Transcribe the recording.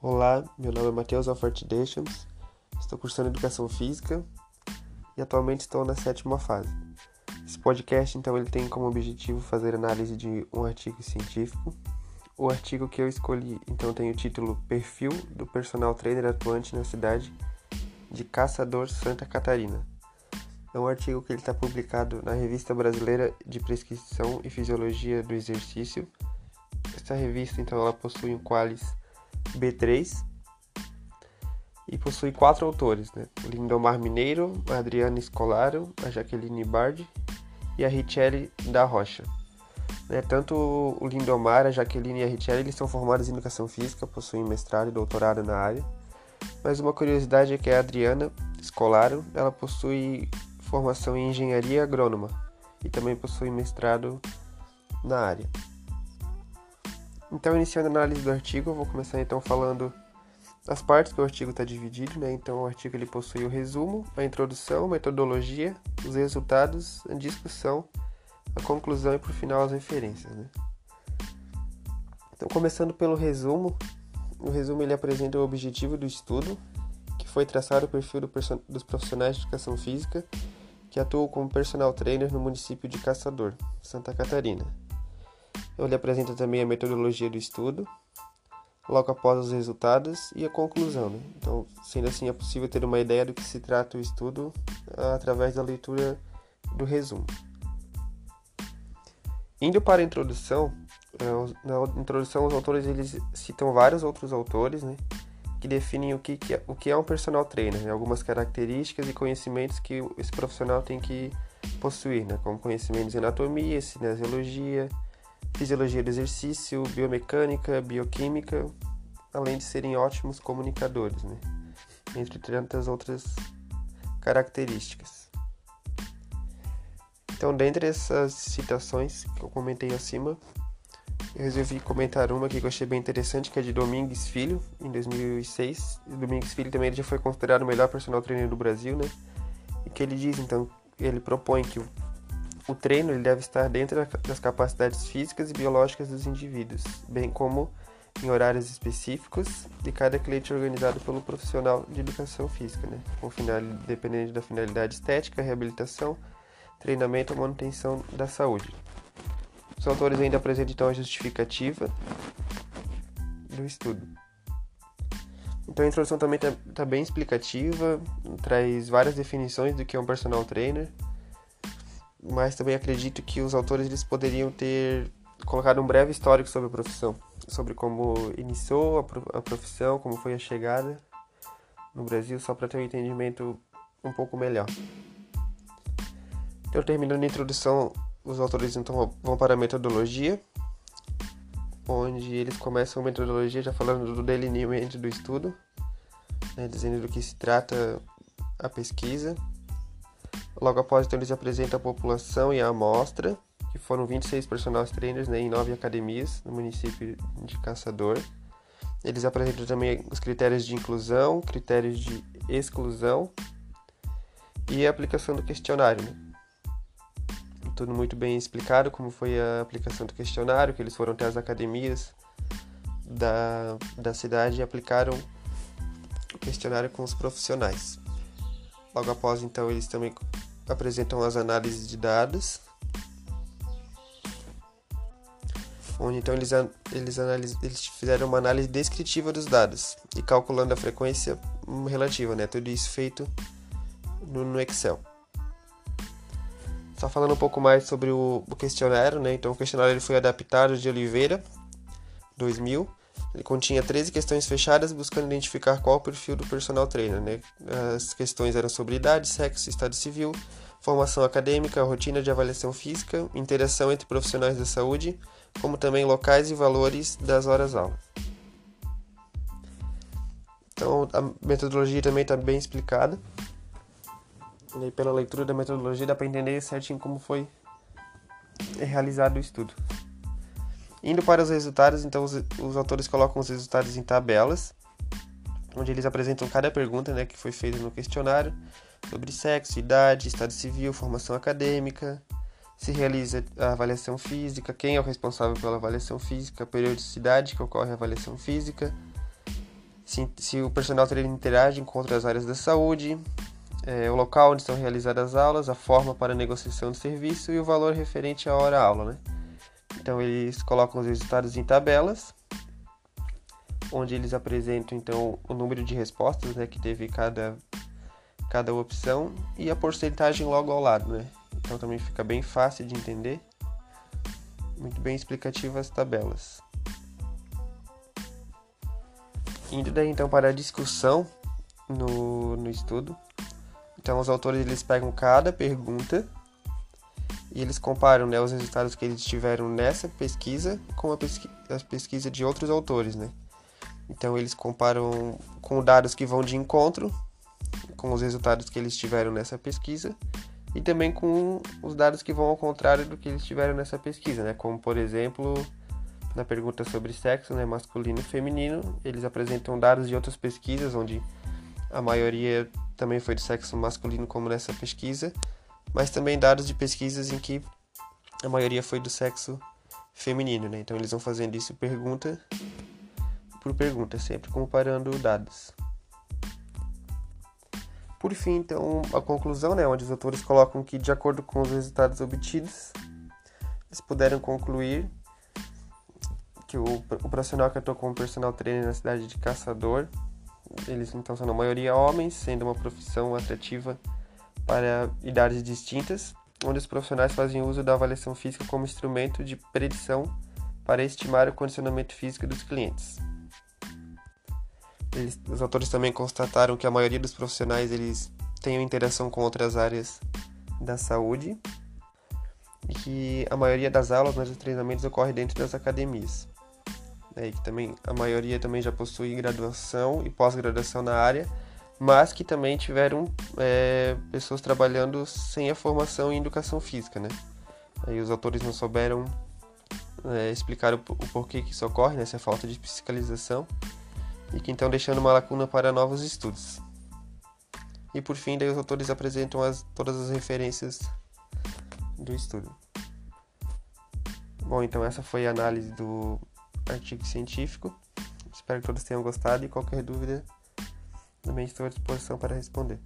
Olá, meu nome é Matheus Alfort Deschamps, estou cursando Educação Física e atualmente estou na sétima fase. Esse podcast, então, ele tem como objetivo fazer análise de um artigo científico. O artigo que eu escolhi, então, tem o título Perfil do Personal Trainer Atuante na Cidade de Caçador, Santa Catarina. É um artigo que ele está publicado na Revista Brasileira de Prescrição e Fisiologia do Exercício. Essa revista, então, ela possui um qualis B3 e possui quatro autores, né? Lindomar Mineiro, Adriana Escolaro, a Jaqueline Bard e a Richelle da Rocha. Né? Tanto o Lindomar, a Jaqueline e a Richelle eles são formados em Educação Física, possuem mestrado e doutorado na área. Mas uma curiosidade é que a Adriana Escolaro, ela possui formação em Engenharia Agrônoma e também possui mestrado na área. Então, iniciando a análise do artigo, eu vou começar então falando as partes que o artigo está dividido, né? Então, o artigo ele possui o resumo, a introdução, a metodologia, os resultados, a discussão, a conclusão e, por final, as referências, né? Então, começando pelo resumo, o resumo ele apresenta o objetivo do estudo, que foi traçar o perfil do dos profissionais de educação física que atuam como personal trainer no município de Caçador, Santa Catarina. Eu lhe apresento também a metodologia do estudo, logo após os resultados e a conclusão. Né? Então, sendo assim, é possível ter uma ideia do que se trata o estudo ah, através da leitura do resumo. Indo para a introdução, eh, na introdução os autores eles citam vários outros autores, né, que definem o que, que é, o que é um personal trainer, né, algumas características e conhecimentos que esse profissional tem que possuir, né, como conhecimentos de anatomia, cinesiologia, fisiologia do exercício, biomecânica, bioquímica, além de serem ótimos comunicadores, né? entre tantas outras características. Então, dentre essas citações que eu comentei acima, eu resolvi comentar uma que eu achei bem interessante, que é de Domingues Filho, em 2006. Domingues Filho também já foi considerado o melhor personal trainer do Brasil, né? E que ele diz, então, ele propõe que o o treino ele deve estar dentro das capacidades físicas e biológicas dos indivíduos, bem como em horários específicos de cada cliente organizado pelo profissional de educação física, né? com final, dependendo da finalidade estética, reabilitação, treinamento ou manutenção da saúde. Os autores ainda apresentam então a justificativa do estudo. Então a introdução também está tá bem explicativa, traz várias definições do que é um personal trainer, mas também acredito que os autores eles poderiam ter colocado um breve histórico sobre a profissão, sobre como iniciou a profissão, como foi a chegada no Brasil, só para ter um entendimento um pouco melhor. Então, terminando a introdução, os autores então vão para a metodologia, onde eles começam a metodologia já falando do delineamento do estudo, né, dizendo do que se trata a pesquisa, Logo após, então, eles apresentam a população e a amostra, que foram 26 personal trainers né, em nove academias no município de Caçador. Eles apresentam também os critérios de inclusão, critérios de exclusão e a aplicação do questionário. Né? Tudo muito bem explicado como foi a aplicação do questionário, que eles foram até as academias da, da cidade e aplicaram o questionário com os profissionais. Logo após, então, eles também apresentam as análises de dados, onde então eles, eles, analis, eles fizeram uma análise descritiva dos dados e calculando a frequência relativa, né? Tudo isso feito no, no Excel. Só falando um pouco mais sobre o, o questionário, né? Então o questionário ele foi adaptado de Oliveira 2000 ele continha 13 questões fechadas buscando identificar qual o perfil do personal trainer. Né? As questões eram sobre idade, sexo, estado civil, formação acadêmica, rotina de avaliação física, interação entre profissionais da saúde, como também locais e valores das horas-aula. Então, a metodologia também está bem explicada. E pela leitura da metodologia dá para entender certinho como foi realizado o estudo. Indo para os resultados, então os, os autores colocam os resultados em tabelas, onde eles apresentam cada pergunta né, que foi feita no questionário sobre sexo, idade, estado civil, formação acadêmica, se realiza a avaliação física, quem é o responsável pela avaliação física, a periodicidade que ocorre a avaliação física, se, se o personal treino interage com outras áreas da saúde, é, o local onde são realizadas as aulas, a forma para negociação do serviço e o valor referente à hora-aula. Né? Então eles colocam os resultados em tabelas, onde eles apresentam então o número de respostas né, que teve cada, cada opção e a porcentagem logo ao lado. Né? Então também fica bem fácil de entender, muito bem explicativas as tabelas. Indo daí então para a discussão no, no estudo. Então os autores eles pegam cada pergunta e eles comparam né, os resultados que eles tiveram nessa pesquisa com a, pesqui pesquisa de outros autores, né? Então eles comparam com dados que vão de encontro com os resultados que eles tiveram nessa pesquisa e também com os dados que vão ao contrário do que eles tiveram nessa pesquisa, né? Como por exemplo na pergunta sobre sexo, né, masculino e feminino, eles apresentam dados de outras pesquisas onde a maioria também foi do sexo masculino como nessa pesquisa, mas também dados de pesquisas em que a maioria foi do sexo feminino, né? Então eles vão fazendo isso pergunta por pergunta, sempre comparando dados. Por fim, então, a conclusão, né, onde os autores colocam que, de acordo com os resultados obtidos, eles puderam concluir que o, o profissional que atuou como personal trainer na cidade de Caçador, eles então são na maioria homens, sendo uma profissão atrativa para idades distintas, onde os profissionais fazem uso da avaliação física como instrumento de predição para estimar o condicionamento físico dos clientes. Eles, os autores também constataram que a maioria dos profissionais eles têm interação com outras áreas da saúde e que a maioria das aulas, mas os treinamentos ocorre dentro das academias. Né, que também a maioria também já possui graduação e pós-graduação na área, mas que também tiveram é, pessoas trabalhando sem a formação em educação física, né? Aí os autores não souberam é, explicar o, o, porquê que isso ocorre, né? Essa falta de fiscalização e que então deixando uma lacuna para novos estudos. E por fim, daí os autores apresentam as, todas as referências do estudo. Bom, então essa foi a análise do artigo científico. Espero que todos tenham gostado e qualquer dúvida também estou à disposição para responder.